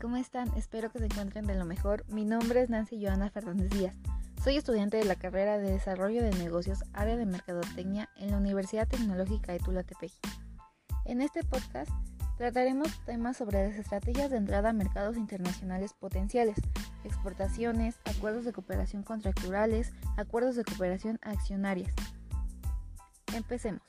¿cómo están? Espero que se encuentren de lo mejor. Mi nombre es Nancy Joana Fernández Díaz. Soy estudiante de la carrera de Desarrollo de Negocios, área de Mercadotecnia en la Universidad Tecnológica de Tulatepec. En este podcast trataremos temas sobre las estrategias de entrada a mercados internacionales potenciales, exportaciones, acuerdos de cooperación contracturales, acuerdos de cooperación accionarias. Empecemos.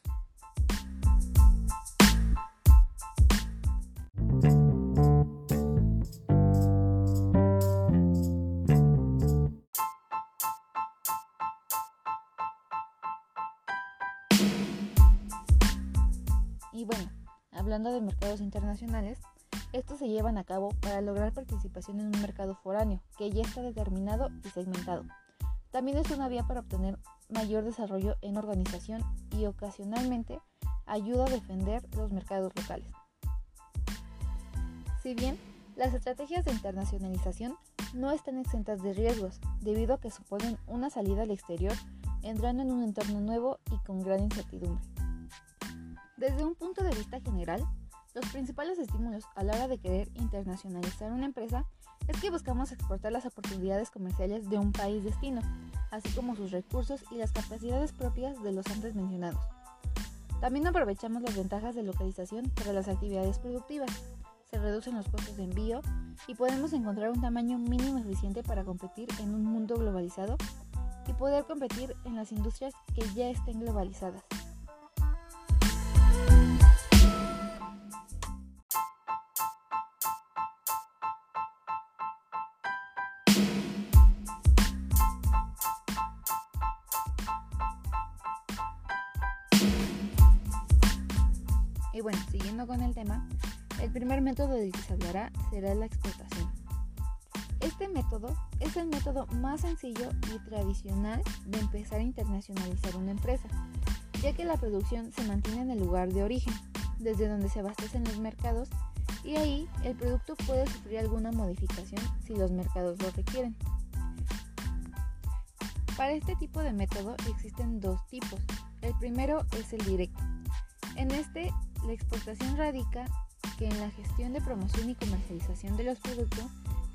Hablando de mercados internacionales, estos se llevan a cabo para lograr participación en un mercado foráneo que ya está determinado y segmentado. También es una vía para obtener mayor desarrollo en organización y ocasionalmente ayuda a defender los mercados locales. Si bien las estrategias de internacionalización no están exentas de riesgos, debido a que suponen una salida al exterior entrando en un entorno nuevo y con gran incertidumbre. Desde un punto de vista los principales estímulos a la hora de querer internacionalizar una empresa es que buscamos exportar las oportunidades comerciales de un país destino, así como sus recursos y las capacidades propias de los antes mencionados. También aprovechamos las ventajas de localización para las actividades productivas. Se reducen los costos de envío y podemos encontrar un tamaño mínimo eficiente para competir en un mundo globalizado y poder competir en las industrias que ya estén globalizadas. Y bueno, siguiendo con el tema, el primer método del que se hablará será la exportación. Este método es el método más sencillo y tradicional de empezar a internacionalizar una empresa, ya que la producción se mantiene en el lugar de origen, desde donde se abastecen los mercados, y ahí el producto puede sufrir alguna modificación si los mercados lo requieren. Para este tipo de método existen dos tipos. El primero es el directo. En este la exportación radica que en la gestión de promoción y comercialización de los productos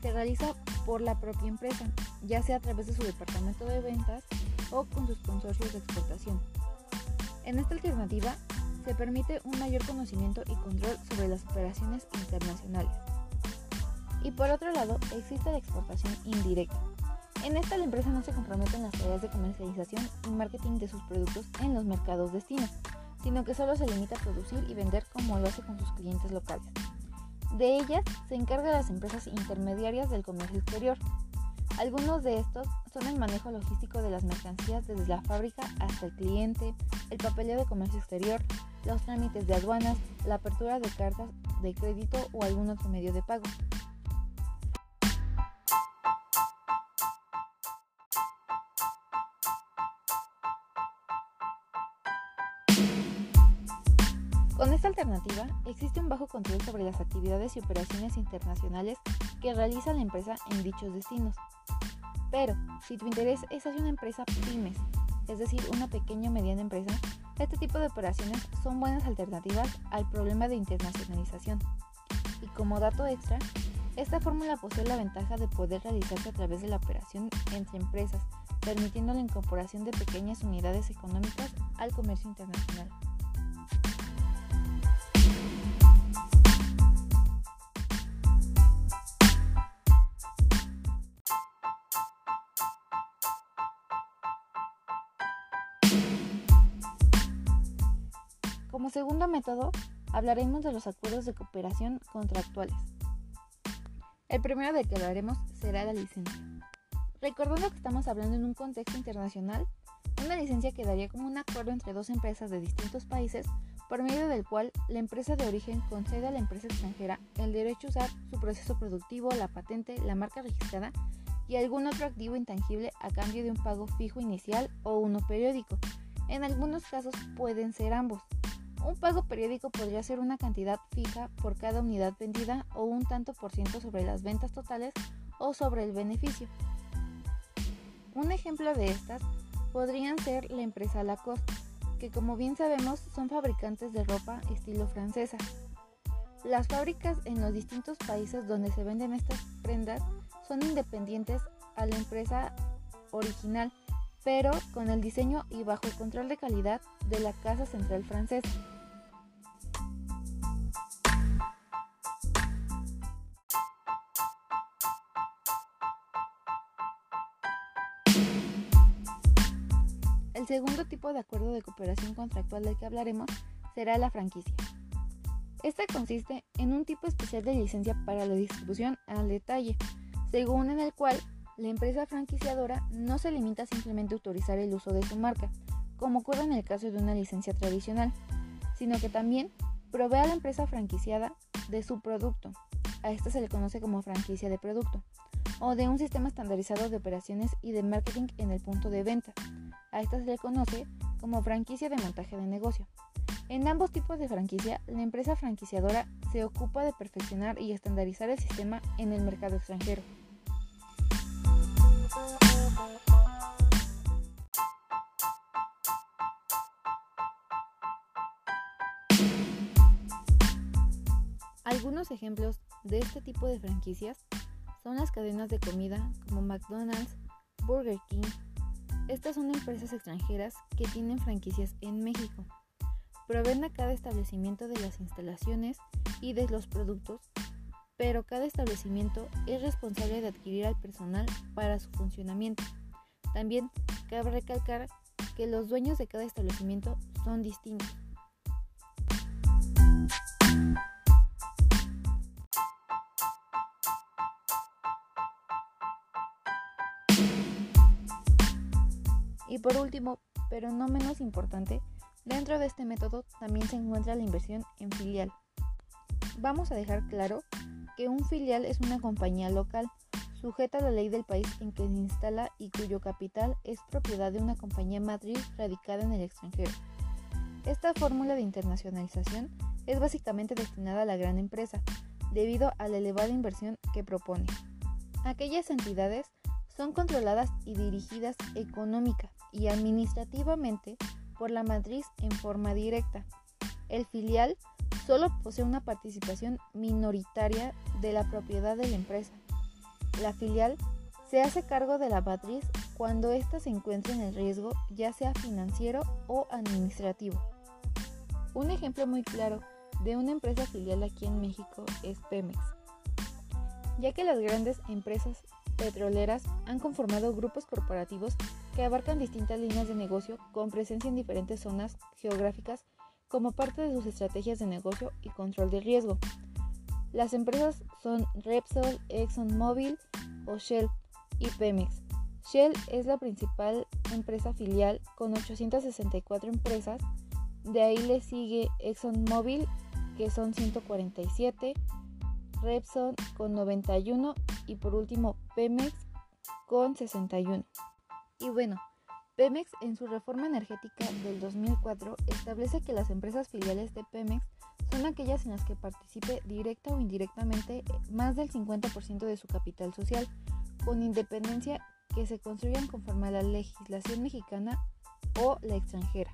se realiza por la propia empresa, ya sea a través de su departamento de ventas o con sus consorcios de exportación. En esta alternativa se permite un mayor conocimiento y control sobre las operaciones internacionales. Y por otro lado, existe la exportación indirecta. En esta la empresa no se compromete en las tareas de comercialización y marketing de sus productos en los mercados destino, sino que solo se limita a producir y vender como lo hace con sus clientes locales. De ellas se encargan las empresas intermediarias del comercio exterior. Algunos de estos son el manejo logístico de las mercancías desde la fábrica hasta el cliente, el papeleo de comercio exterior, los trámites de aduanas, la apertura de cartas de crédito o algún otro medio de pago. Esta alternativa existe un bajo control sobre las actividades y operaciones internacionales que realiza la empresa en dichos destinos. Pero, si tu interés es hacia una empresa pymes, es decir, una pequeña o mediana empresa, este tipo de operaciones son buenas alternativas al problema de internacionalización. Y como dato extra, esta fórmula posee la ventaja de poder realizarse a través de la operación entre empresas, permitiendo la incorporación de pequeñas unidades económicas al comercio internacional. Como segundo método, hablaremos de los acuerdos de cooperación contractuales. El primero de que hablaremos será la licencia. Recordando que estamos hablando en un contexto internacional, una licencia quedaría como un acuerdo entre dos empresas de distintos países por medio del cual la empresa de origen concede a la empresa extranjera el derecho a usar su proceso productivo, la patente, la marca registrada y algún otro activo intangible a cambio de un pago fijo inicial o uno periódico. En algunos casos pueden ser ambos. Un pago periódico podría ser una cantidad fija por cada unidad vendida o un tanto por ciento sobre las ventas totales o sobre el beneficio. Un ejemplo de estas podrían ser la empresa Lacoste, que como bien sabemos son fabricantes de ropa estilo francesa. Las fábricas en los distintos países donde se venden estas prendas son independientes a la empresa original, pero con el diseño y bajo el control de calidad de la Casa Central Francesa. El segundo tipo de acuerdo de cooperación contractual del que hablaremos será la franquicia. Esta consiste en un tipo especial de licencia para la distribución al detalle, según en el cual la empresa franquiciadora no se limita a simplemente autorizar el uso de su marca, como ocurre en el caso de una licencia tradicional, sino que también provee a la empresa franquiciada de su producto. A esta se le conoce como franquicia de producto, o de un sistema estandarizado de operaciones y de marketing en el punto de venta. A esta se le conoce como franquicia de montaje de negocio. En ambos tipos de franquicia, la empresa franquiciadora se ocupa de perfeccionar y estandarizar el sistema en el mercado extranjero. Algunos ejemplos de este tipo de franquicias son las cadenas de comida como McDonald's, Burger King. Estas son empresas extranjeras que tienen franquicias en México proveen a cada establecimiento de las instalaciones y de los productos, pero cada establecimiento es responsable de adquirir al personal para su funcionamiento. También cabe recalcar que los dueños de cada establecimiento son distintos. Y por último, pero no menos importante, Dentro de este método también se encuentra la inversión en filial. Vamos a dejar claro que un filial es una compañía local sujeta a la ley del país en que se instala y cuyo capital es propiedad de una compañía matriz radicada en el extranjero. Esta fórmula de internacionalización es básicamente destinada a la gran empresa, debido a la elevada inversión que propone. Aquellas entidades son controladas y dirigidas económica y administrativamente por la matriz en forma directa. El filial solo posee una participación minoritaria de la propiedad de la empresa. La filial se hace cargo de la matriz cuando ésta se encuentra en el riesgo ya sea financiero o administrativo. Un ejemplo muy claro de una empresa filial aquí en México es Pemex, ya que las grandes empresas petroleras han conformado grupos corporativos que abarcan distintas líneas de negocio con presencia en diferentes zonas geográficas como parte de sus estrategias de negocio y control de riesgo. Las empresas son Repsol, ExxonMobil o Shell y Pemex. Shell es la principal empresa filial con 864 empresas, de ahí le sigue ExxonMobil que son 147, Repsol con 91 y por último Pemex con 61. Y bueno, Pemex en su reforma energética del 2004 establece que las empresas filiales de Pemex son aquellas en las que participe directa o indirectamente más del 50% de su capital social, con independencia que se construyan conforme a la legislación mexicana o la extranjera.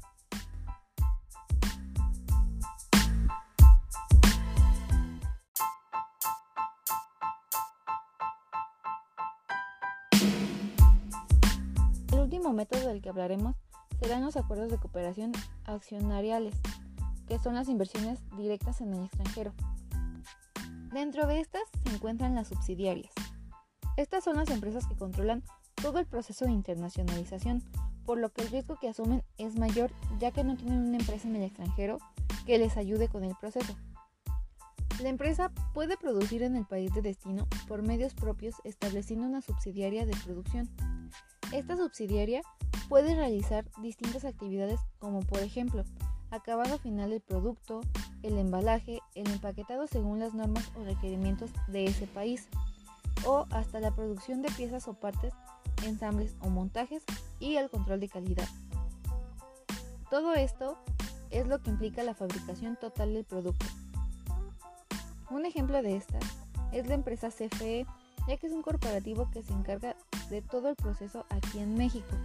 Último método del que hablaremos serán los acuerdos de cooperación accionariales, que son las inversiones directas en el extranjero. Dentro de estas se encuentran las subsidiarias. Estas son las empresas que controlan todo el proceso de internacionalización, por lo que el riesgo que asumen es mayor ya que no tienen una empresa en el extranjero que les ayude con el proceso. La empresa puede producir en el país de destino por medios propios estableciendo una subsidiaria de producción. Esta subsidiaria puede realizar distintas actividades como por ejemplo acabado final del producto, el embalaje, el empaquetado según las normas o requerimientos de ese país, o hasta la producción de piezas o partes, ensambles o montajes y el control de calidad. Todo esto es lo que implica la fabricación total del producto. Un ejemplo de esta es la empresa CFE, ya que es un corporativo que se encarga de todo el proceso aquí en México,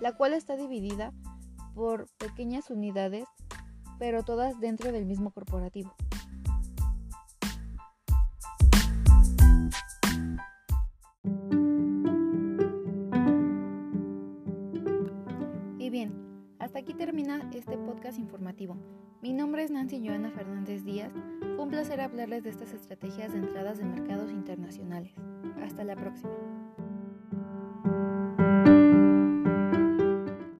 la cual está dividida por pequeñas unidades, pero todas dentro del mismo corporativo. Y bien, hasta aquí termina este podcast informativo. Mi nombre es Nancy Joana Fernández Díaz. Fue un placer hablarles de estas estrategias de entradas de mercados internacionales. Hasta la próxima.